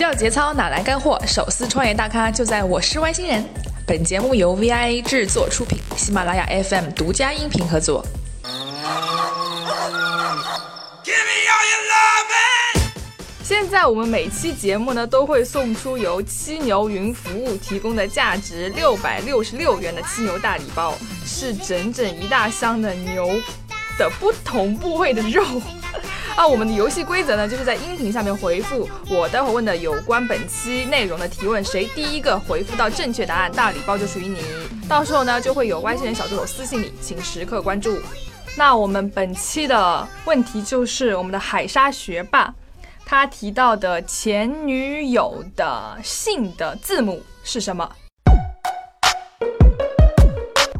掉节操哪来干货？手撕创业大咖就在我是外星人。本节目由 VIA 制作出品，喜马拉雅 FM 独家音频合作。现在我们每期节目呢都会送出由七牛云服务提供的价值六百六十六元的七牛大礼包，是整整一大箱的牛的不同部位的肉。啊，我们的游戏规则呢，就是在音频下面回复我待会问的有关本期内容的提问，谁第一个回复到正确答案，大礼包就属于你。到时候呢，就会有外星人小助手私信你，请时刻关注。那我们本期的问题就是我们的海沙学霸。他提到的前女友的姓的字母是什么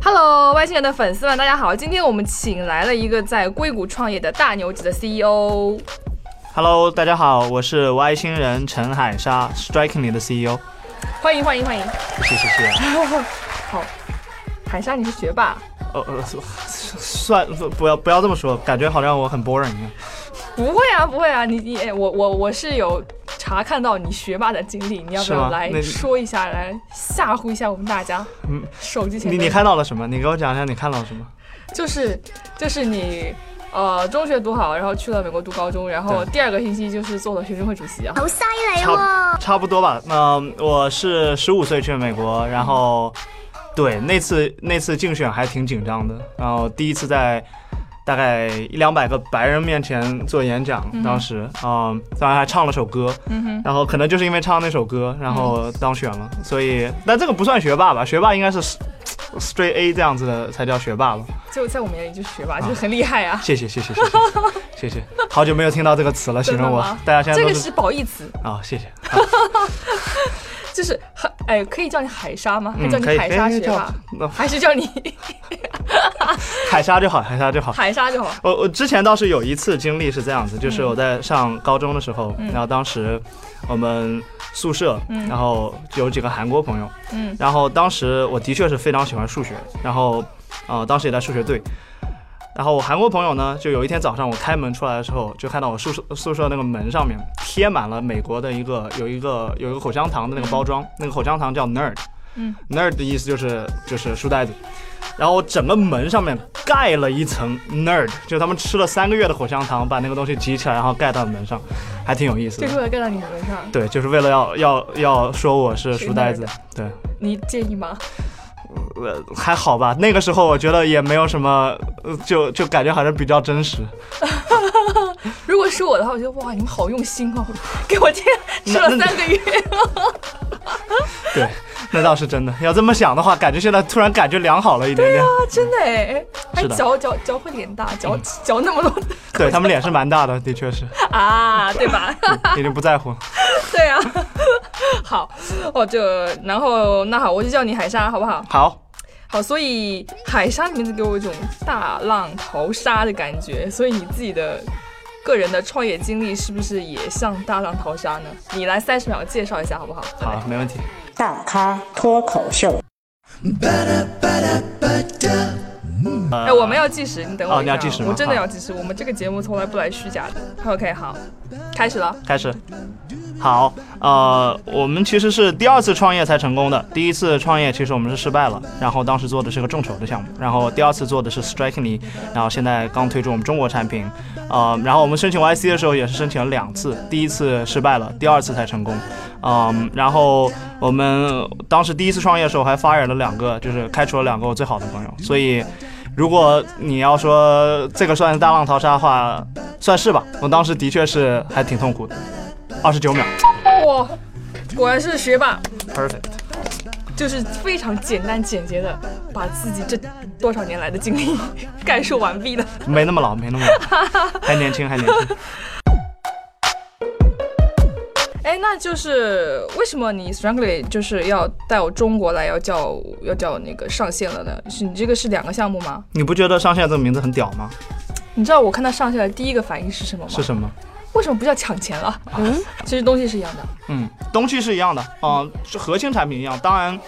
？Hello，外星人的粉丝们，大家好！今天我们请来了一个在硅谷创业的大牛级的 CEO。Hello，大家好，我是外星人陈海沙，Strikingly 的 CEO。欢迎欢迎欢迎！谢谢谢谢。好，海沙你是学霸？呃呃，算不要不要这么说，感觉好像我很 boring 一样。不会啊，不会啊，你你我我我是有查看到你学霸的经历，你要不要来说一下，来吓唬一下我们大家？嗯，手机前你你看到了什么？你给我讲一下你看到了什么？就是就是你呃中学读好，然后去了美国读高中，然后第二个星期就是做了学生会主席啊。好犀利哦！差不多吧。那我是十五岁去美国，然后对那次那次竞选还挺紧张的，然后第一次在。大概一两百个白人面前做演讲，当时啊，当然还唱了首歌，然后可能就是因为唱那首歌，然后当选了，所以，但这个不算学霸吧？学霸应该是 straight A 这样子的才叫学霸吧？就在我眼里就是学霸，就很厉害啊！谢谢谢谢谢谢，好久没有听到这个词了，形容我，大家现在这个是褒义词啊，谢谢。就是海，哎，可以叫你海沙吗？还叫你海沙学霸？还是叫你？海沙就好，海沙就好，海沙就好。我我之前倒是有一次经历是这样子，就是我在上高中的时候，然后当时我们宿舍，然后有几个韩国朋友，嗯，然后当时我的确是非常喜欢数学，然后呃，当时也在数学队，然后我韩国朋友呢，就有一天早上我开门出来的时候，就看到我宿舍宿舍那个门上面贴满了美国的一个有一个有一个口香糖的那个包装，那个口香糖叫 Nerd，嗯，Nerd 的意思就是就是书呆子。然后整个门上面盖了一层 nerd，就他们吃了三个月的口香糖，把那个东西集起来，然后盖到门上，还挺有意思的。就是为了盖到你门上？对，就是为了要要要说我是书呆子。对，你介意吗？呃，还好吧。那个时候我觉得也没有什么，就就感觉好像比较真实。如果是我的话，我觉得哇，你们好用心哦，给我这样吃了三个月。对。那倒是真的，要这么想的话，感觉现在突然感觉良好了一点点。对啊，真的哎，还嚼嚼嚼会脸大，脚脚那么多。对他们脸是蛮大的，的确是。啊，对吧？已经不在乎。对啊。好，我就然后那好，我就叫你海沙，好不好？好。好，所以海沙的名字给我一种大浪淘沙的感觉，所以你自己的个人的创业经历是不是也像大浪淘沙呢？你来三十秒介绍一下，好不好？好，没问题。大咖脱口秀。哎，我们要计时，你等我。哦，你要计时吗？我真的要计时。我们这个节目从来不来虚假的。OK，好，开始了。开始。好，呃，我们其实是第二次创业才成功的。第一次创业其实我们是失败了，然后当时做的是个众筹的项目。然后第二次做的是 Strikingly，然后现在刚推出我们中国产品。呃，然后我们申请 YC 的时候也是申请了两次，第一次失败了，第二次才成功。嗯，然后我们当时第一次创业的时候还发展了两个，就是开除了两个我最好的朋友。所以，如果你要说这个算是大浪淘沙的话，算是吧。我当时的确是还挺痛苦的，二十九秒。哇，果然是学霸。Perfect，就是非常简单简洁的把自己这多少年来的经历概述完毕了。没那么老，没那么老，还年轻，还年轻。哎，那就是为什么你 strongly 就是要带我中国来，要叫要叫那个上线了呢？是你这个是两个项目吗？你不觉得上线这个名字很屌吗？你知道我看到上线的第一个反应是什么吗？是什么？为什么不叫抢钱了？嗯，其实东西是一样的。嗯，东西是一样的，嗯，核心产品一样。当然，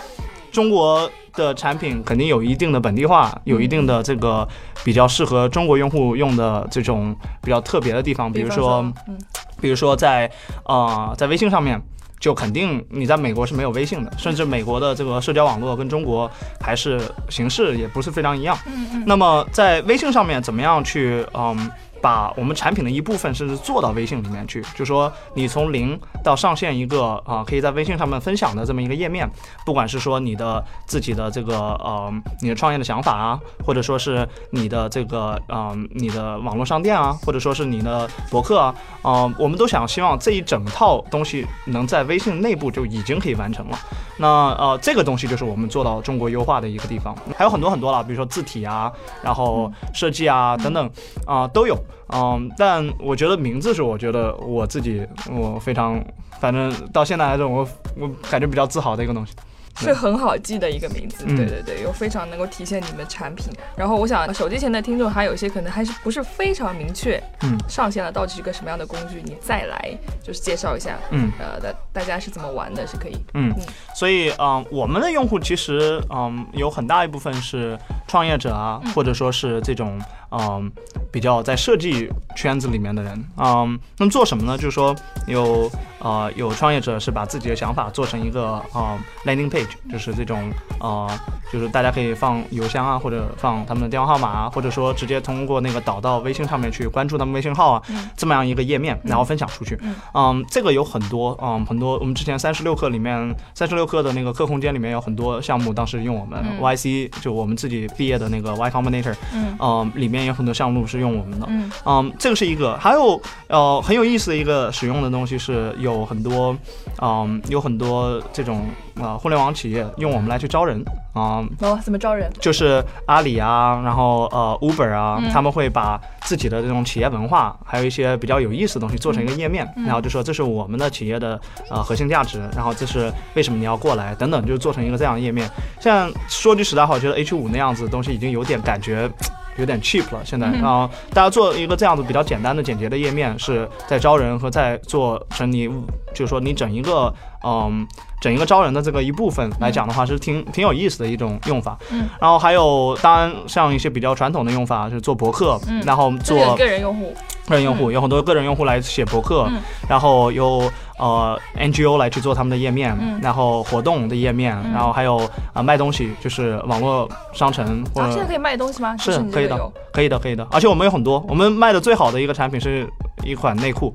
中国的产品肯定有一定的本地化，有一定的这个比较适合中国用户用的这种比较特别的地方，比如说，嗯。比如说在，呃，在微信上面，就肯定你在美国是没有微信的，甚至美国的这个社交网络跟中国还是形式也不是非常一样。嗯嗯。那么在微信上面怎么样去嗯？把我们产品的一部分甚至做到微信里面去，就说你从零到上线一个啊，可以在微信上面分享的这么一个页面，不管是说你的自己的这个呃你的创业的想法啊，或者说是你的这个呃你的网络商店啊，或者说是你的博客啊，嗯，我们都想希望这一整套东西能在微信内部就已经可以完成了。那呃这个东西就是我们做到中国优化的一个地方，还有很多很多了，比如说字体啊，然后设计啊等等啊都有。嗯，但我觉得名字是我觉得我自己我非常，反正到现在来说，我我感觉比较自豪的一个东西。是很好记的一个名字，对对对，又非常能够体现你们产品。然后我想，手机前的听众还有一些可能还是不是非常明确，嗯，上线了到底是个什么样的工具，你再来就是介绍一下，嗯，呃，大大家是怎么玩的，是可以，嗯，所以嗯，我们的用户其实嗯有很大一部分是创业者啊，或者说是这种嗯比较在设计圈子里面的人，嗯，那么做什么呢？就是说有呃有创业者是把自己的想法做成一个啊 landing page。就是这种，呃，就是大家可以放邮箱啊，或者放他们的电话号码啊，或者说直接通过那个导到微信上面去关注他们微信号啊，这么样一个页面，然后分享出去。嗯，这个有很多，嗯，很多我们之前三十六课里面，三十六课的那个课空间里面有很多项目，当时用我们 YC，就我们自己毕业的那个 Y Combinator，嗯，里面有很多项目是用我们的。嗯，这个是一个，还有呃很有意思的一个使用的东西是有很多，嗯，有很多这种。啊，互联网企业用我们来去招人啊？哦，怎么招人？就是阿里啊，然后呃，Uber 啊，他们会把自己的这种企业文化，还有一些比较有意思的东西做成一个页面，然后就说这是我们的企业的呃核心价值，然后这是为什么你要过来等等，就做成一个这样的页面。像说句实在话，我觉得 H 五那样子的东西已经有点感觉。有点 cheap 了，现在啊，大家做一个这样子比较简单的、简洁的页面，是在招人和在做成你，就是说你整一个，嗯，整一个招人的这个一部分来讲的话，是挺挺有意思的一种用法。嗯，然后还有，当然像一些比较传统的用法，就是做博客，然后做个人用户。个人用户有很多个人用户来写博客，然后有呃 NGO 来去做他们的页面，然后活动的页面，然后还有啊卖东西，就是网络商城。啊，现在可以卖东西吗？是可以的，可以的，可以的。而且我们有很多，我们卖的最好的一个产品是一款内裤，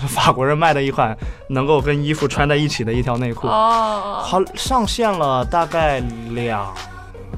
是 法国人卖的一款能够跟衣服穿在一起的一条内裤。哦，好，上线了大概两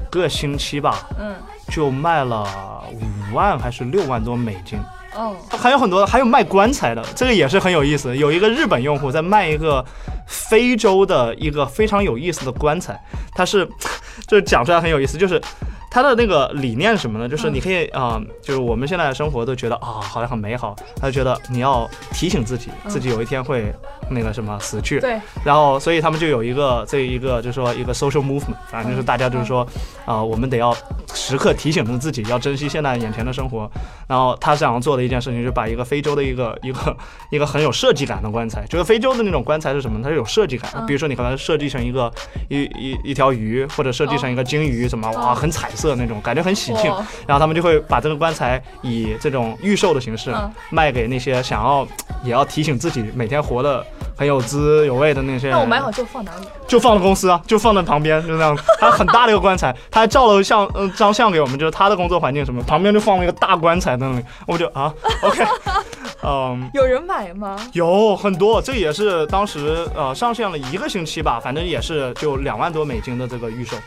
个星期吧，嗯，就卖了五万还是六万多美金。哦，还有很多，还有卖棺材的，这个也是很有意思。有一个日本用户在卖一个非洲的一个非常有意思的棺材，它是，就讲出来很有意思，就是。他的那个理念是什么呢？就是你可以啊，就是我们现在的生活都觉得啊，好像很美好。他就觉得你要提醒自己，自己有一天会那个什么死去。对。然后，所以他们就有一个这一个，就是说一个 social movement，反正就是大家就是说啊，我们得要时刻提醒着自己，要珍惜现在眼前的生活。然后他想要做的一件事情，就是把一个非洲的一个 一个一个很有设计感的棺材，就是非洲的那种棺材是什么？它是有设计感。比如说你可能设计成一个一一一条鱼，或者设计成一个鲸鱼，什么哇，很彩。色那种感觉很喜庆，然后他们就会把这个棺材以这种预售的形式卖给那些想要也要提醒自己每天活得很有滋有味的那些人。那我买好就放哪里？就放在公司啊，就放在旁边，就那样。它很大的一个棺材，他还照了相嗯 张相给我们，就是他的工作环境什么，旁边就放了一个大棺材在那里。我就啊，OK，嗯，有人买吗？有很多，这也是当时呃上线了一个星期吧，反正也是就两万多美金的这个预售。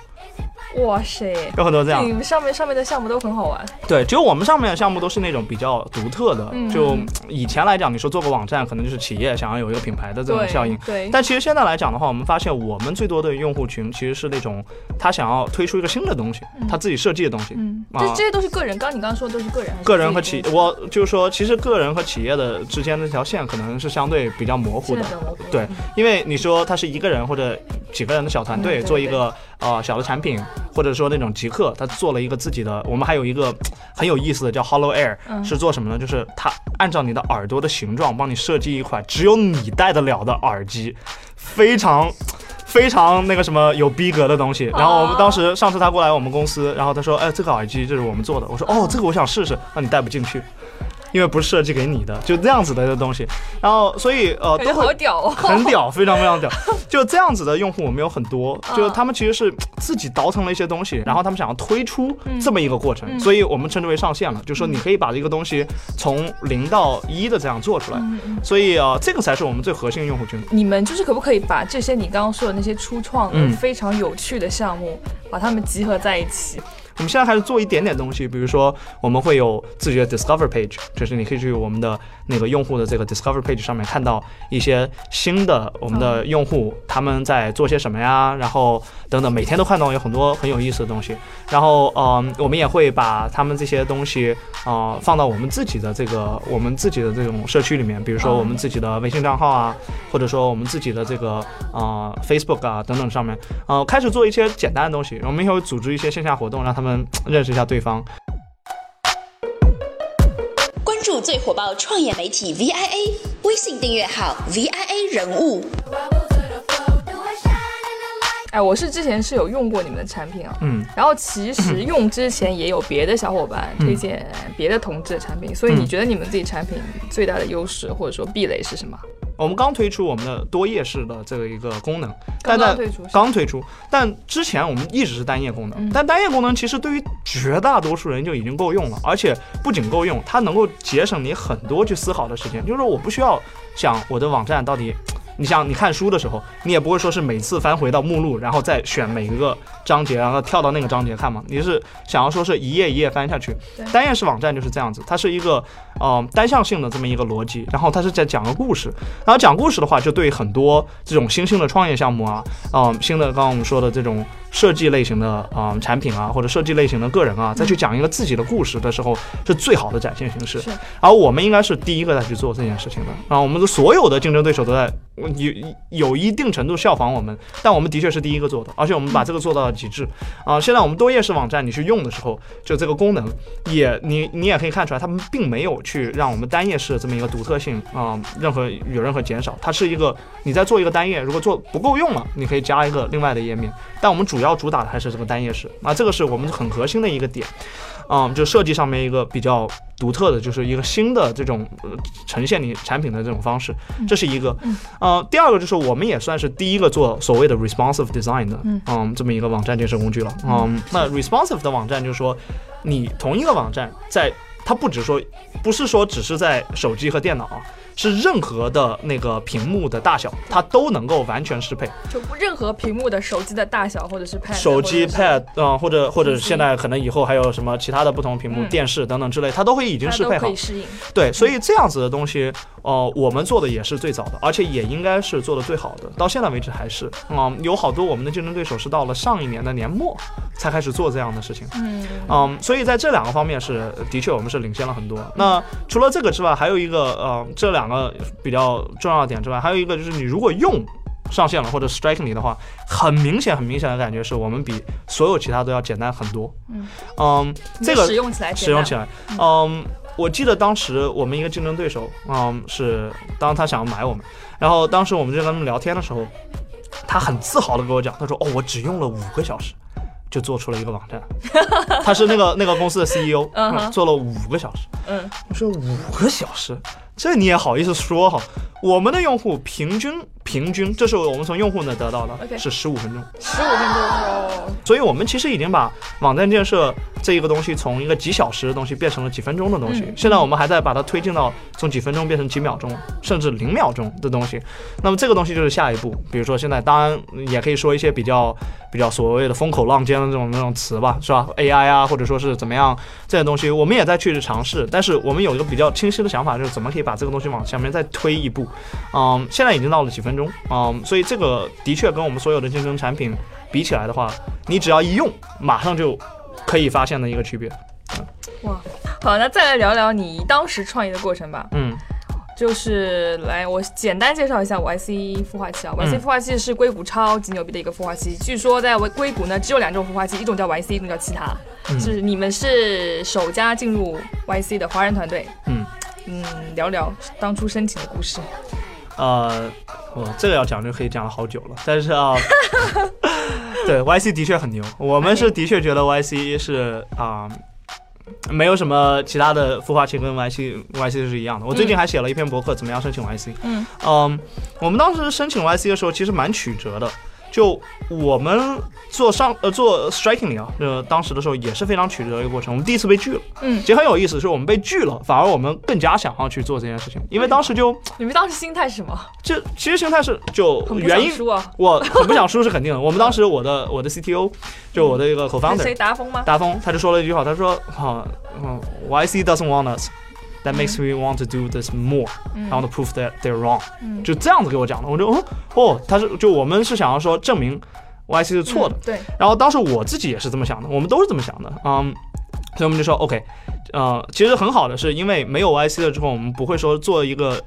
哇塞，有很多这样。你们上面上面的项目都很好玩。对，只有我们上面的项目都是那种比较独特的。就以前来讲，你说做个网站，可能就是企业想要有一个品牌的这种效应。对。但其实现在来讲的话，我们发现我们最多的用户群其实是那种他想要推出一个新的东西，他自己设计的东西。嗯。这这些都是个人，刚刚你刚刚说的都是个人。个人和企，我就是说，其实个人和企业的之间的这条线可能是相对比较模糊的。对，因为你说他是一个人或者几个人的小团队做一个呃小的产品。或者说那种极客，他做了一个自己的。我们还有一个 很有意思的叫 Hollow Air，是做什么呢？就是他按照你的耳朵的形状，帮你设计一款只有你戴得了的耳机，非常 非常那个什么有逼格的东西。然后我们当时上次他过来我们公司，然后他说：“哎，这个耳机这是我们做的。”我说：“哦，这个我想试试。”那你戴不进去。因为不是设计给你的，就这样子的东西。然后所以呃，都好屌，很屌，非常非常屌。就这样子的用户我们有很多，就是他们其实是自己倒腾了一些东西，然后他们想要推出这么一个过程，所以我们称之为上线了。就是说你可以把这个东西从零到一的这样做出来，所以啊，这个才是我们最核心的用户群。你们就是可不可以把这些你刚刚说的那些初创的非常有趣的项目，把它们集合在一起？我们现在还是做一点点东西，比如说我们会有自己的 Discover Page，就是你可以去我们的那个用户的这个 Discover Page 上面看到一些新的我们的用户他们在做些什么呀，然后等等，每天都看到有很多很有意思的东西。然后嗯，我们也会把他们这些东西啊放到我们自己的这个我们自己的这种社区里面，比如说我们自己的微信账号啊，或者说我们自己的这个啊 Facebook 啊等等上面，呃，开始做一些简单的东西。我们也会组织一些线下活动，让他们。认识一下对方。关注最火爆创业媒体 VIA 微信订阅号 VIA 人物。哎，我是之前是有用过你们的产品啊，嗯，然后其实用之前也有别的小伙伴推荐别的同志的产品，所以你觉得你们自己产品最大的优势或者说壁垒是什么？我们刚推出我们的多页式的这个一个功能，刚刚推出，刚推出，但之前我们一直是单页功能，但单页功能其实对于绝大多数人就已经够用了，而且不仅够用，它能够节省你很多去思考的时间，就是说我不需要想我的网站到底。你像你看书的时候，你也不会说是每次翻回到目录，然后再选每一个章节，然后跳到那个章节看嘛？你是想要说是一页一页翻下去？单页式网站就是这样子，它是一个呃单向性的这么一个逻辑，然后它是在讲个故事，然后讲故事的话，就对很多这种新兴的创业项目啊，嗯，新的刚刚我们说的这种。设计类型的啊产品啊，或者设计类型的个人啊，再去讲一个自己的故事的时候，是最好的展现形式。是，而我们应该是第一个再去做这件事情的。啊，我们的所有的竞争对手都在有有一定程度效仿我们，但我们的确是第一个做的，而且我们把这个做到了极致。啊，现在我们多页式网站你去用的时候，就这个功能也你你也可以看出来，他们并没有去让我们单页式的这么一个独特性啊，任何有任何减少。它是一个你在做一个单页，如果做不够用了，你可以加一个另外的页面。但我们主要主打的还是这个单页式，啊，这个是我们很核心的一个点，嗯，就设计上面一个比较独特的，就是一个新的这种呃呈现你产品的这种方式，这是一个，呃，第二个就是我们也算是第一个做所谓的 responsive design 的，嗯，这么一个网站建设工具了，嗯，那 responsive 的网站就是说，你同一个网站在它不只说，不是说只是在手机和电脑。是任何的那个屏幕的大小，它都能够完全适配。就任何屏幕的手机的大小，或者是 pad，手机 pad，嗯，或者或者现在可能以后还有什么其他的不同屏幕，电视等等之类，它都会已经适配好。可以适应。对，所以这样子的东西，哦，我们做的也是最早的，而且也应该是做的最好的。到现在为止还是，嗯，有好多我们的竞争对手是到了上一年的年末才开始做这样的事情。嗯嗯，所以在这两个方面是的确我们是领先了很多。那除了这个之外，还有一个，呃，这两。个比较重要的点之外，还有一个就是你如果用上线了或者 striking 你的话，很明显很明显的感觉是我们比所有其他都要简单很多。嗯嗯，这个使用起来使用起来，嗯，我记得当时我们一个竞争对手，嗯，是当他想要买我们，然后当时我们就跟他们聊天的时候，他很自豪的跟我讲，他说哦，我只用了五个小时。就做出了一个网站，他是那个那个公司的 CEO，做了五个小时。嗯，我说五个小时，这你也好意思说哈？我们的用户平均。平均，这是我们从用户那得到的，是十五分钟，十五分钟哦。所以，我们其实已经把网站建设这一个东西，从一个几小时的东西变成了几分钟的东西。现在我们还在把它推进到从几分钟变成几秒钟，甚至零秒钟的东西。那么，这个东西就是下一步。比如说，现在当然也可以说一些比较比较所谓的风口浪尖的这种那种词吧，是吧？AI 啊，或者说是怎么样这些东西，我们也在去尝试。但是，我们有一个比较清晰的想法，就是怎么可以把这个东西往下面再推一步。嗯，现在已经到了几分。中啊，所以这个的确跟我们所有的竞争产品比起来的话，你只要一用，马上就可以发现的一个区别。哇，好，那再来聊聊你当时创业的过程吧。嗯，就是来我简单介绍一下 YC 孵化器啊，YC 孵化器是硅谷超级牛逼的一个孵化器。据说在硅谷呢，只有两种孵化器，一种叫 YC，一种叫其他。是你们是首家进入 YC 的华人团队。嗯嗯，聊聊当初申请的故事。呃，我这个要讲就可以讲了好久了，但是啊，对，YC 的确很牛，我们是的确觉得 YC 是啊，没有什么其他的孵化器跟 YC YC 是一样的。我最近还写了一篇博客，怎么样申请 YC？嗯嗯，我们当时申请 YC 的时候，其实蛮曲折的。就我们做上呃做 strikingly 啊，呃当时的时候也是非常曲折的一个过程。我们第一次被拒了，嗯其实很有意思，是我们被拒了，反而我们更加想要去做这件事情，因为当时就 你们当时心态是什么？就其实心态是就原因。我很不想输是肯定的。我们当时我的我的 CTO 就我的一个 co-founder 谁达峰吗？达峰，他就说了一句话，他说：“哈、嗯 YC doesn't want us。” That makes me want to do this more. I want to prove that they're wrong. 嗯就这样子给我讲的，我就哦哦，他是就我们是想要说证明 YC 是错的。嗯，对，然后当时我自己也是这么想的，我们都是这么想的，嗯，所以我们就说 OK，呃，其实很好的是因为没有 YC 了之后，我们不会说做一个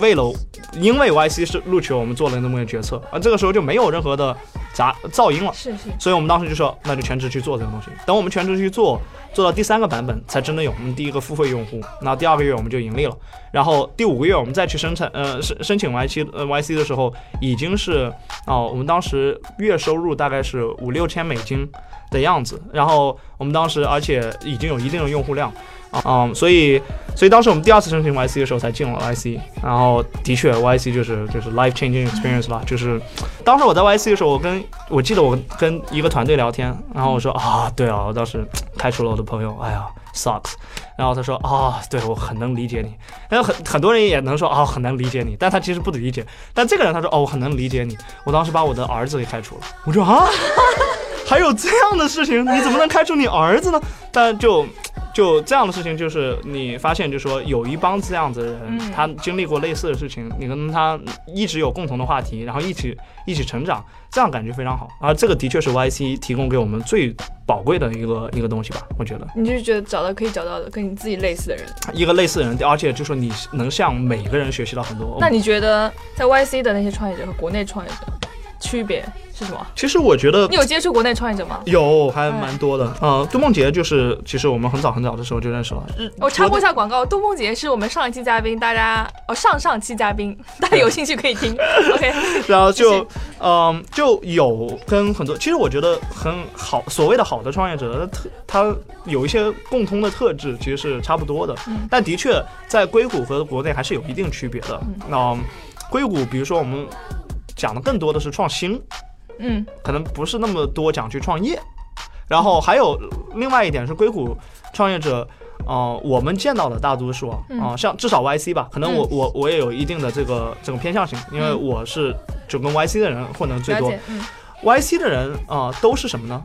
为了因为 YC 是录取我们做了那么一个决策，而这个时候就没有任何的杂噪音了。是是。所以我们当时就说，那就全职去做这个东西。等我们全职去做，做到第三个版本，才真的有我们第一个付费用户。那第二个月我们就盈利了，然后第五个月我们再去生产，呃，申申请 YC 呃 YC 的时候，已经是哦、我们当时月收入大概是五六千美金的样子。然后我们当时而且已经有一定的用户量。嗯，所以，所以当时我们第二次申请 YC 的时候才进了 YC，然后的确 YC 就是就是 life changing experience 吧，就是当时我在 YC 的时候，我跟我记得我跟一个团队聊天，然后我说啊，对啊，我当时开除了我的朋友，哎呀，sucks。然后他说啊，对我很能理解你，然后很很多人也能说啊，很能理解你，但他其实不理解。但这个人他说哦，我很能理解你，我当时把我的儿子给开除了。我说啊，还有这样的事情，你怎么能开除你儿子呢？但就就这样的事情，就是你发现，就是说有一帮这样子的人，嗯他经历过类似的事情，你跟他一直有共同的话题，然后一起一起成长，这样感觉非常好。而这个的确是 YC 提供给我们最宝贵的一个一个东西吧，我觉得你就是觉得找到可以找到的跟你自己类似的人。一个类似的人，而且就说你能向每个人学习到很多。那你觉得在 YC 的那些创业者和国内创业者区别是什么？其实我觉得你有接触国内创业者吗？有还蛮多的。呃，杜梦杰就是其实我们很早很早的时候就认识了。我插播一下广告，杜梦杰是我们上一期嘉宾，大家哦上上期嘉宾，大家有兴趣可以听。OK，然后就嗯、就有跟很多，其实我觉得很好，所谓的好的创业者，他特他有一些共通的特质，其实是差不多的。嗯但的确在硅谷和国内还是有一定区别的。那、硅谷，比如说我们讲的更多的是创新，嗯。可能不是那么多讲去创业。然后还有另外一点是硅谷创业者，呃，我们见到的大多数啊，像至少 YC 吧，可能我、我我也有一定的这个这个偏向性，因为嗯。我是就跟 YC 的人混的最多，嗯。YC 的人啊、呃都是什么呢？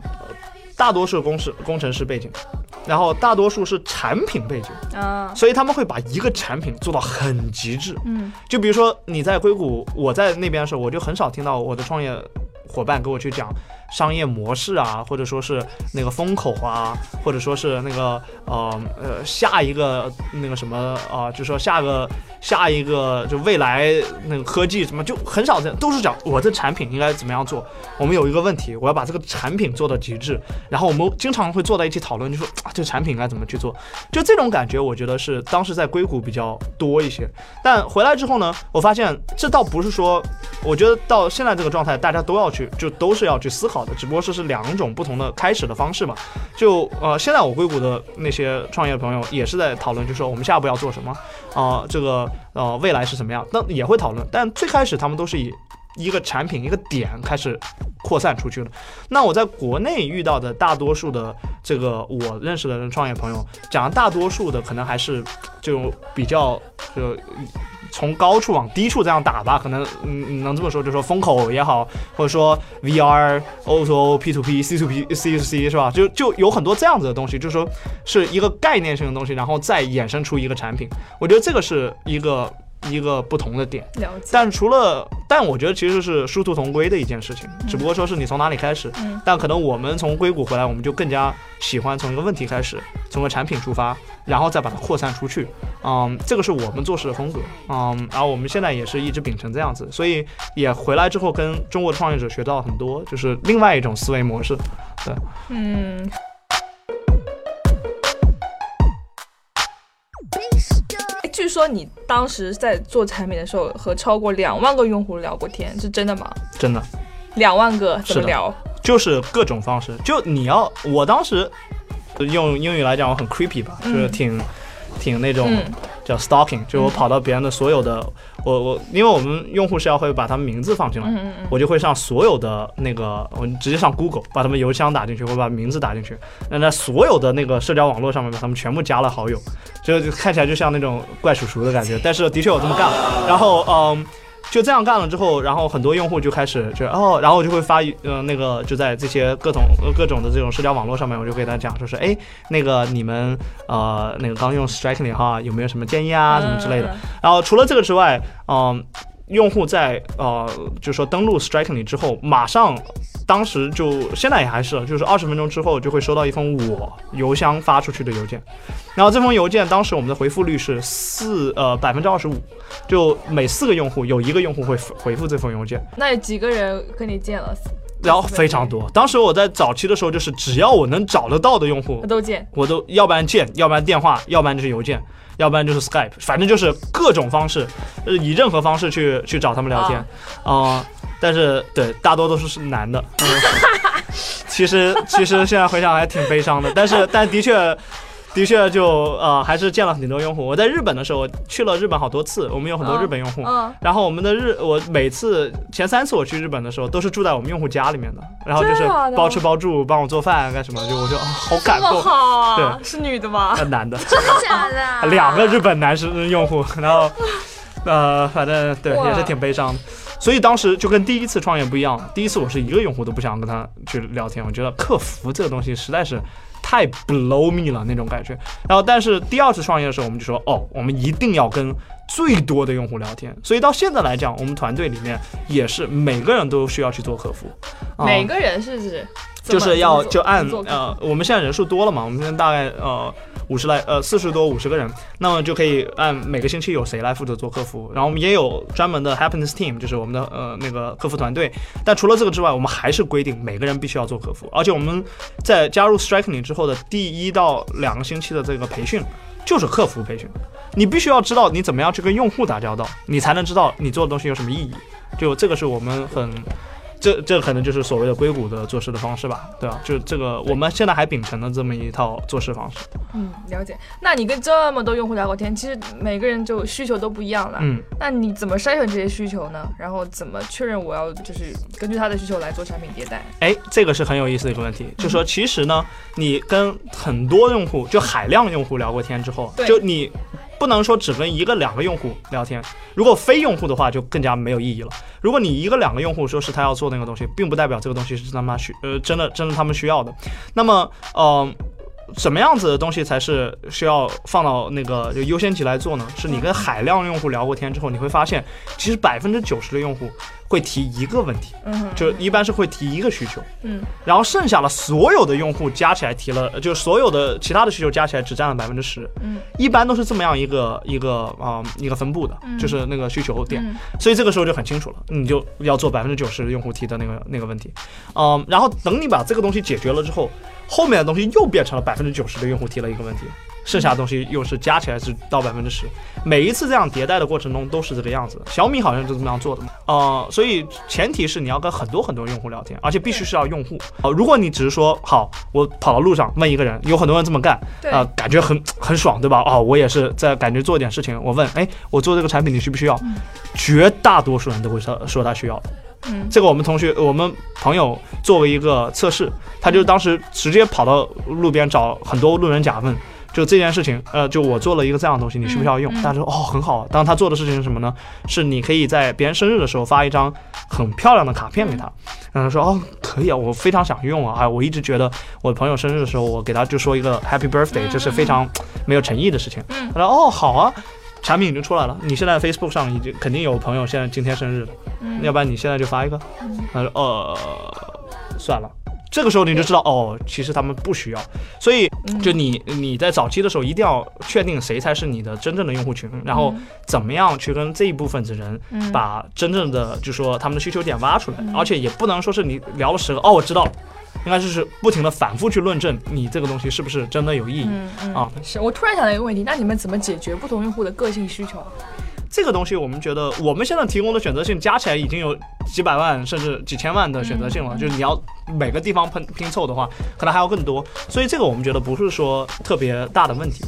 呃大多数工是工程师背景，然后大多数是产品背景，啊所以他们会把一个产品做到很极致。嗯就比如说你在硅谷，我在那边的时候，我就很少听到我的创业伙伴给我去讲商业模式啊，或者说是那个风口啊，或者说是那个呃呃下一个那个什么啊、就说下个下一个就未来那个科技什么，就很少这样，都是讲我的产品应该怎么样做。我们有一个问题，我要把这个产品做到极致，然后我们经常会坐在一起讨论，就说啊这个产品应该怎么去做。就这种感觉，我觉得是当时在硅谷比较多一些。但回来之后呢，我发现这倒不是说，我觉得到现在这个状态，大家都要去，就都是要去思考的，只不过是是两种不同的开始的方式嘛。就呃，现在我硅谷的那些创业朋友也是在讨论，就说我们下一步要做什么，啊、这个呃未来是什么样，那也会讨论。但最开始他们都是以一个产品一个点开始扩散出去的。那我在国内遇到的大多数的这个我认识的人创业朋友，讲大多数的可能还是就比较就从高处往低处这样打吧，可能嗯能这么说，就说风口也好，或者说 VR、O to O、P to P、C to P、C to C 是吧？就就有很多这样子的东西，就是说是一个概念性的东西，然后再衍生出一个产品。我觉得这个是一个一个不同的点。了解。但除了，但我觉得其实是殊途同归的一件事情，只不过说是你从哪里开始。嗯但可能我们从硅谷回来，我们就更加喜欢从一个问题开始，从个产品出发，然后再把它扩散出去。嗯，这个是我们做事的风格。嗯，然后我们现在也是一直秉承这样子，所以也回来之后跟中国的创业者学到很多，就是另外一种思维模式。对嗯，哎据说你当时在做产品的时候和超过两万个用户聊过天，是真的吗？真的。两万个怎么聊？就是各种方式，就你要，我当时用英语来讲，我很 creepy 吧，就是挺挺那种叫 stalking，就我跑到别人的所有的，我我因为我们用户是要会把他们名字放进来，我就会上所有的那个，我直接上 Google 把他们邮箱打进去，我把名字打进去，那在所有的那个社交网络上面把他们全部加了好友，就看起来就像那种怪叔叔的感觉，但是的确我这么干，然后嗯。就这样干了之后，然后很多用户就开始就哦，然后我就会发呃那个就在这些各种各种的这种社交网络上面，我就给他讲，就是哎那个你们呃那个刚用 Strikingly 哈有没有什么建议啊什么之类的。然后除了这个之外，嗯，用户在呃就是说登录 Strikingly 之后，马上。当时就现在也还是，就是二十分钟之后就会收到一封我邮箱发出去的邮件，然后这封邮件当时我们的回复率是四呃百分之二十五，就每四个用户有一个用户会回复这封邮件。那有几个人跟你见了？然后非常多。当时我在早期的时候，就是只要我能找得到的用户，都见，我都要不然见，要不然电话，要不然就是邮件，要不然就是 Skype，反正就是各种方式，呃，以任何方式去去找他们聊天，啊。但是，对，大多都是是男的。其实，其实现在回想还挺悲伤的。但是，但的确，的确就呃，还是见了很多用户。我在日本的时候，我去了日本好多次，我们有很多日本用户。嗯。然后我们的日，我每次前三次我去日本的时候，都是住在我们用户家里面的。然后就是包吃包住，帮我做饭干什么？就我就 好感动。好啊。对。是女的吗？男的。真的假的？两个日本男生用户，然后，呃，反正对，也是挺悲伤的。所以当时就跟第一次创业不一样，第一次我是一个用户都不想跟他去聊天，我觉得客服这个东西实在是太 blow me 了那种感觉。然后，但是第二次创业的时候，我们就说，哦，我们一定要跟最多的用户聊天。所以到现在来讲，我们团队里面也是每个人都需要去做客服。每个人是指？就是要就按呃，我们现在人数多了嘛，我们现在大概呃。五十来呃四十多五十个人，那么就可以按每个星期有谁来负责做客服，然后我们也有专门的 happiness team，就是我们的呃那个客服团队。但除了这个之外，我们还是规定每个人必须要做客服，而且我们在加入 Strikingly 之后的第一到两个星期的这个培训就是客服培训，你必须要知道你怎么样去跟用户打交道，你才能知道你做的东西有什么意义。就这个是我们很。这这可能就是所谓的硅谷的做事的方式吧，对吧？就这个，我们现在还秉承了这么一套做事方式。嗯，了解。那你跟这么多用户聊过天，其实每个人就需求都不一样了。嗯，那你怎么筛选这些需求呢？然后怎么确认我要就是根据他的需求来做产品迭代？哎，这个是很有意思的一个问题。就说其实呢，你跟很多用户，就海量用户聊过天之后，就你。不能说只跟一个两个用户聊天，如果非用户的话就更加没有意义了。如果你一个两个用户说是他要做那个东西，并不代表这个东西是他妈需呃真的真的他们需要的。那么呃。什么样子的东西才是需要放到那个就优先级来做呢？是你跟海量用户聊过天之后，你会发现，其实百分之九十的用户会提一个问题，嗯，就一般是会提一个需求，嗯，然后剩下的所有的用户加起来提了，就所有的其他的需求加起来只占了百分之十，嗯，一般都是这么样一个一个啊一个分布的，就是那个需求点，所以这个时候就很清楚了，你就要做百分之九十用户提的那个那个问题，嗯，然后等你把这个东西解决了之后。后面的东西又变成了百分之九十的用户提了一个问题，剩下的东西又是加起来是到百分之十。每一次这样迭代的过程中都是这个样子。小米好像就这么样做的嘛，呃，所以前提是你要跟很多很多用户聊天，而且必须是要用户。哦，如果你只是说好，我跑到路上问一个人，有很多人这么干，啊，感觉很很爽，对吧？哦，我也是在感觉做一点事情，我问，哎，我做这个产品你需不需要？绝大多数人都会说说他需要。嗯，这个我们同学，我们朋友做过一个测试，他就当时直接跑到路边找很多路人甲问，就这件事情，呃，就我做了一个这样的东西，你需不需要用？大家说哦，很好。当他做的事情是什么呢？是你可以在别人生日的时候发一张很漂亮的卡片给他，然后说哦，可以啊，我非常想用啊，哎，我一直觉得我朋友生日的时候，我给他就说一个 Happy Birthday，这是非常没有诚意的事情。他说哦，好啊。产品已经出来了，你现在 Facebook 上已经肯定有朋友现在今天生日的，要不然你现在就发一个。他说呃，算了，这个时候你就知道哦，其实他们不需要。所以就你你在早期的时候一定要确定谁才是你的真正的用户群，然后怎么样去跟这一部分的人把真正的就说他们的需求点挖出来，而且也不能说是你聊了十个哦，我知道了。应该就是不停的反复去论证你这个东西是不是真的有意义啊？是我突然想到一个问题，那你们怎么解决不同用户的个性需求？这个东西我们觉得我们现在提供的选择性加起来已经有几百万甚至几千万的选择性了，就是你要每个地方拼拼凑的话，可能还要更多。所以这个我们觉得不是说特别大的问题。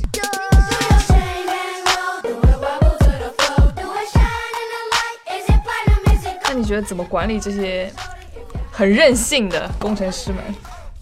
那你觉得怎么管理这些很任性的工程师们？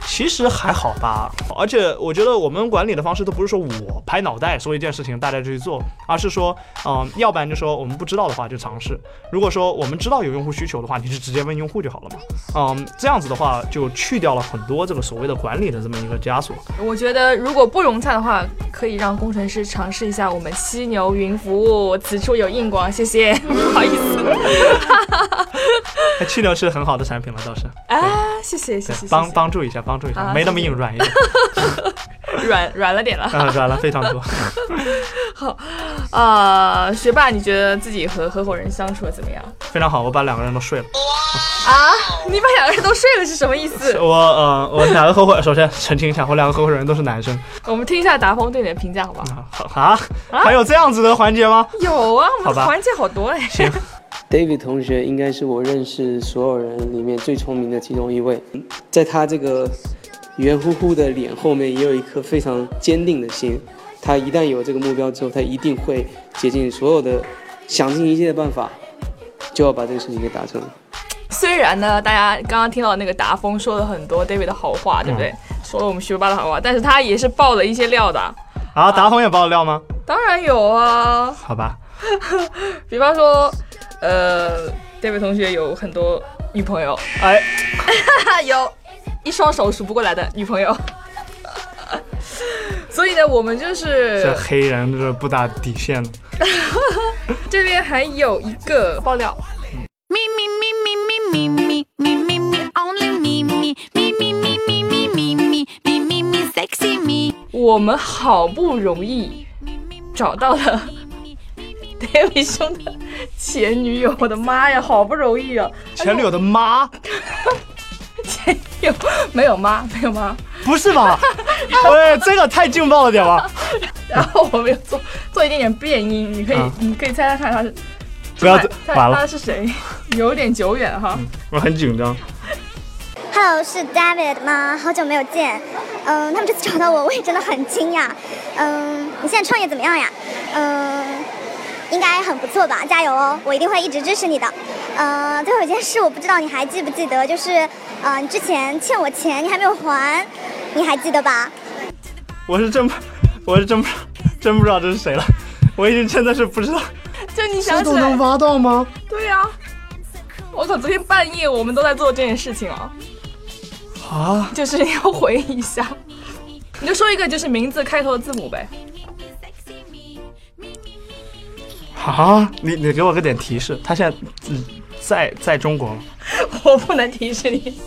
其实还好吧，而且我觉得我们管理的方式都不是说我拍脑袋说一件事情大家就去做，而是说，嗯，要不然就说我们不知道的话就尝试。如果说我们知道有用户需求的话，你就直接问用户就好了嘛。嗯，这样子的话就去掉了很多这个所谓的管理的这么一个枷锁。我觉得如果不融洽的话，可以让工程师尝试一下我们犀牛云服务。此处有硬广，谢谢，不好意思。犀牛是很好的产品了，倒是。啊，谢谢谢谢，帮帮助一下，帮助一下，没那么硬，软一点。软软了点了，软了非常多。好，啊，学霸，你觉得自己和合伙人相处的怎么样？非常好，我把两个人都睡了。啊，你把两个人都睡了是什么意思？我呃，我两个合伙，首先澄清一下，我两个合伙人都是男生。我们听一下达峰对你的评价，好不好？好啊，还有这样子的环节吗？有啊，我们环节好多哎。行。David 同学应该是我认识所有人里面最聪明的其中一位，在他这个圆乎乎的脸后面也有一颗非常坚定的心。他一旦有这个目标之后，他一定会竭尽所有的、想尽一切的办法，就要把这个事情给达成。虽然呢，大家刚刚听到那个达峰说了很多 David 的好话，对不对？说了我们学霸的好话，但是他也是爆了一些料的。啊，达峰也爆了料吗？当然有啊。好吧。比方说。呃，David 同学有很多女朋友，哎，有一双手数不过来的女朋友，所以呢，我们就是这黑人就是不打底线。这边还有一个爆料。我们好不容易找到了。David 兄的前女友，我的妈呀，好不容易啊！前女友的妈，前女友没有妈，没有妈，不是吧？喂，这个太劲爆了点吧？然后我们又做做一点点变音，你可以，你可以猜猜看他是，不要完了，他是谁？有点久远哈，我很紧张。Hello，是 David 吗？好久没有见。嗯，他们这次找到我，我也真的很惊讶。嗯，你现在创业怎么样呀？嗯。应该很不错吧，加油哦！我一定会一直支持你的。呃，最后一件事，我不知道你还记不记得，就是，呃，你之前欠我钱，你还没有还，你还记得吧？我是真不，我是真不，真不知道这是谁了。我已经真的是不知道。就你想起来。能挖到吗？对呀。我靠，昨天半夜我们都在做这件事情啊。啊。就是要回忆一下，你就说一个就是名字开头的字母呗。啊，你你给我个点提示，他现在嗯在在中国吗？我不能提示你，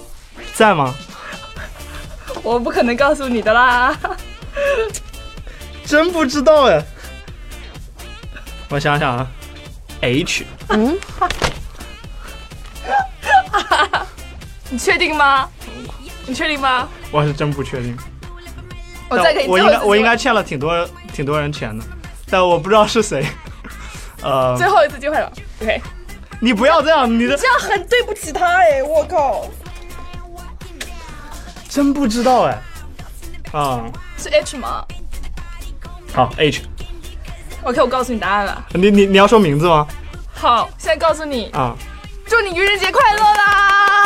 在吗？我不可能告诉你的啦，真不知道哎。我想想啊，H，嗯，你确定吗？你确定吗？我是真不确定。我再给你，我应该我应该欠了挺多挺多人钱的，但我不知道是谁。呃，最后一次机会了，OK。你不要这样，你的这样很对不起他哎，我靠，真不知道哎，啊，是 H 吗？好，H。OK，我告诉你答案了。你你你要说名字吗？好，现在告诉你啊，祝你愚人节快乐啦！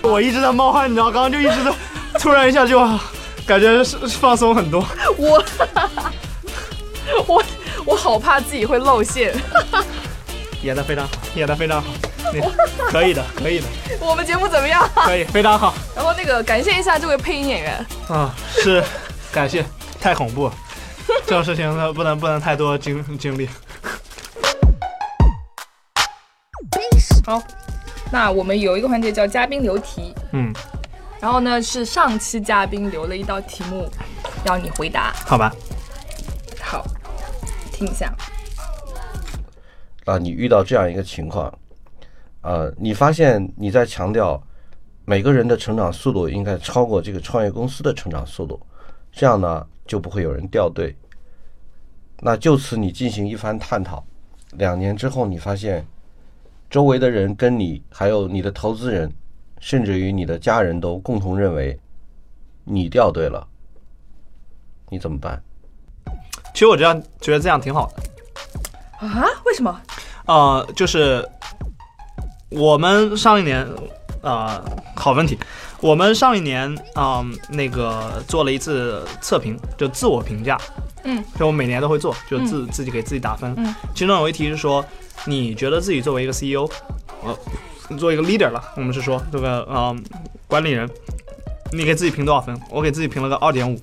我一直在冒汗，你知道，刚刚就一直在，突然一下就感觉是放松很多。我。我我好怕自己会露馅，演的非常好，演的非常好，可以的，可以的。我们节目怎么样？可以，非常好。然后那个感谢一下这位配音演员啊，是感谢，太恐怖，这种事情呢 不能不能太多经经历。好，那我们有一个环节叫嘉宾留题，嗯，然后呢是上期嘉宾留了一道题目，要你回答，好吧？听一下。啊你遇到这样一个情况，呃，你发现你在强调每个人的成长速度应该超过这个创业公司的成长速度，这样呢就不会有人掉队。那就此你进行一番探讨，两年之后你发现，周围的人跟你还有你的投资人，甚至于你的家人都共同认为你掉队了，你怎么办？其实我这样觉得这样挺好的。啊？为什么？呃，就是我们上一年，呃，好问题。我们上一年啊、那个做了一次测评，就自我评价。嗯，就我每年都会做，就自、自己给自己打分。嗯，其中有一题是说，你觉得自己作为一个 CEO，呃，做一个 leader 了，我们是说这个呃管理人，你给自己评多少分？我给自己评了个二点五。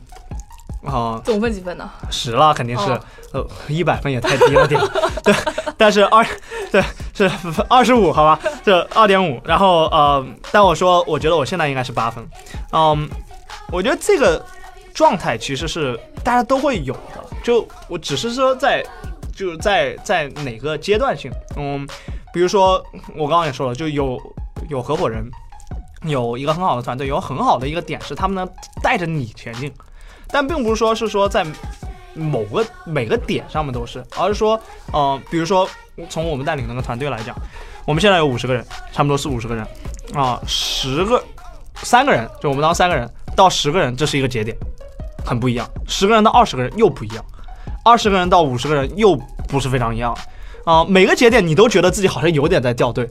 啊，总分几分呢？十了肯定是，哦。呃，一百分也太低了点，对，但是二，对，是二十五，好吧，这二点五，然后呃，但我说我觉得我现在应该是八分，嗯，我觉得这个状态其实是大家都会有的，就我只是说在就是在在哪个阶段性，嗯，比如说我刚刚也说了，就有有合伙人，有一个很好的团队，有很好的一个点是他们能带着你前进。但并不是说是说在某个每个点上面都是，而是说，呃，比如说从我们带领那个团队来讲，我们现在有五十个人，差不多四五十个人，啊、十个三个人，就我们当三个人到十个人，这是一个节点，很不一样；十个人到二十个人又不一样，二十个人到五十个人又不是非常一样，啊、每个节点你都觉得自己好像有点在掉队。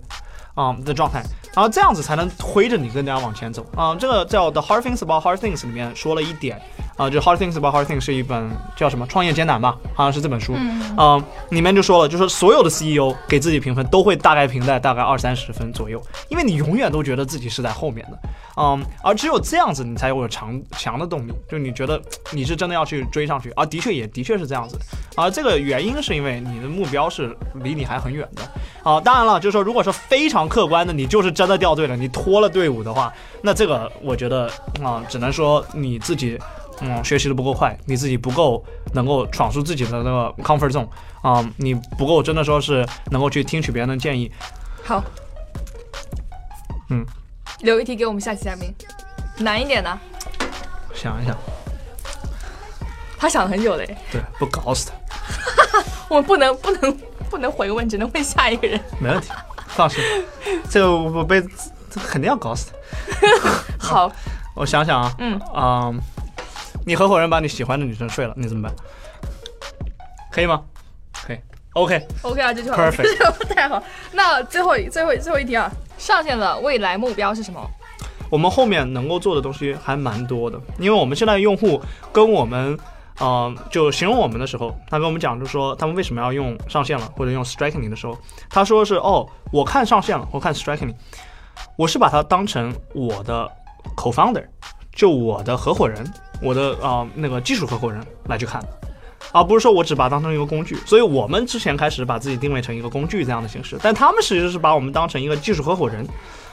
啊、的状态，然后这样子才能推着你更加往前走。啊、这个叫《The Hard Things About Hard Things》里面说了一点啊、就《Hard Things About Hard Things》是一本叫什么《创业艰难》吧，好像是这本书。嗯、里面就说了，就说所有的 CEO 给自己评分都会大概评在大概二三十分左右，因为你永远都觉得自己是在后面的，嗯，而只有这样子你才有强强的动力，就你觉得你是真的要去追上去，而的确也的确是这样子，而这个原因是因为你的目标是离你还很远的。啊，当然了，就是说，如果说非常客观的，你就是真的掉队了，你拖了队伍的话，那这个我觉得啊、只能说你自己嗯。学习的不够快，你自己不够能够闯出自己的那个 comfort zone 啊、你不够真的说是能够去听取别人的建议。好，嗯，留一题给我们下期嘉宾，难一点的。想一想，他想了很久嘞，对，不搞死他，我们不能不能不能回问，只能问下一个人。没问题，放心，这个我被这肯定要搞死他。好，我想想啊，嗯。啊、你合伙人把你喜欢的女生睡了，你怎么办？可以吗？可以，OK。OK 啊，这句话 Perfect 这句话太好。那最后一最后最后一题啊，上线的未来目标是什么？我们后面能够做的东西还蛮多的，因为我们现在用户跟我们，呃，就形容我们的时候，他跟我们讲，就说他们为什么要用上线了或者用 Strikingly 的时候，他说是哦，我看上线了，我看 Strikingly，我是把它当成我的 co-founder，就我的合伙人，我的啊、呃那个技术合伙人来去看的。而不是说我只把它当成一个工具，所以我们之前开始把自己定位成一个工具这样的形式，但他们其实是把我们当成一个技术合伙人，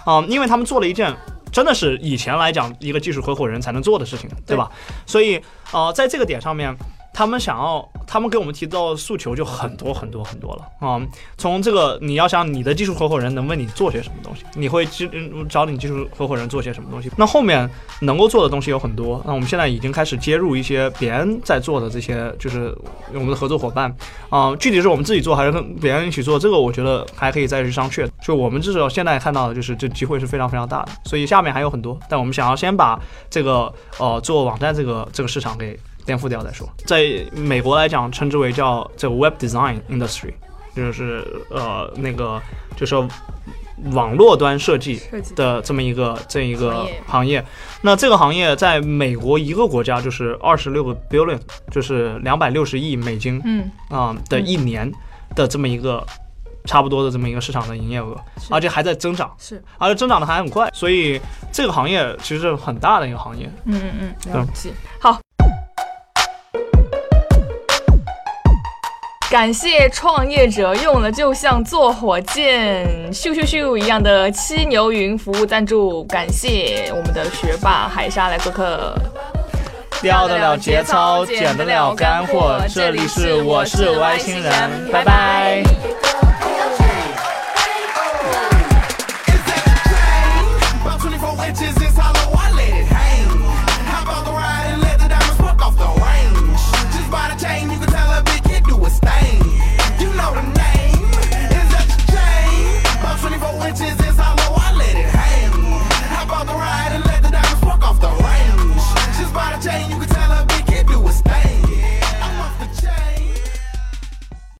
啊、因为他们做了一件真的是以前来讲一个技术合伙人才能做的事情，对吧？所以呃，在这个点上面，他们想要，他们给我们提到的诉求就很多很多很多了啊、从这个你要想你的技术合伙人能为你做些什么东西，你会技嗯找你技术合伙人做些什么东西？那后面能够做的东西有很多，那我们现在已经开始接入一些别人在做的这些，就是我们的合作伙伴啊、具体是我们自己做还是跟别人一起做，这个我觉得还可以再去商榷。就我们至少现在看到的就是这机会是非常非常大的，所以下面还有很多，但我们想要先把这个呃做网站这个这个市场给颠覆掉再说。在美国来讲，称之为叫这个 Web Design Industry，就是呃那个就是网络端设计的这么一个这一个行业。那这个行业在美国一个国家就是二十六个 billion，就是两百六十亿美金嗯，啊、的一年的这么一个。差不多的这么一个市场的营业额，而且还在增长，是，而且增长的还很快，所以这个行业其实是很大的一个行业。嗯嗯嗯，了解。好，感谢创业者用了就像坐火箭咻咻咻一样的七牛云服务赞助，感谢我们的学霸海沙来做客。掉得了节操，捡得了干货。这里是我是外星人，拜拜。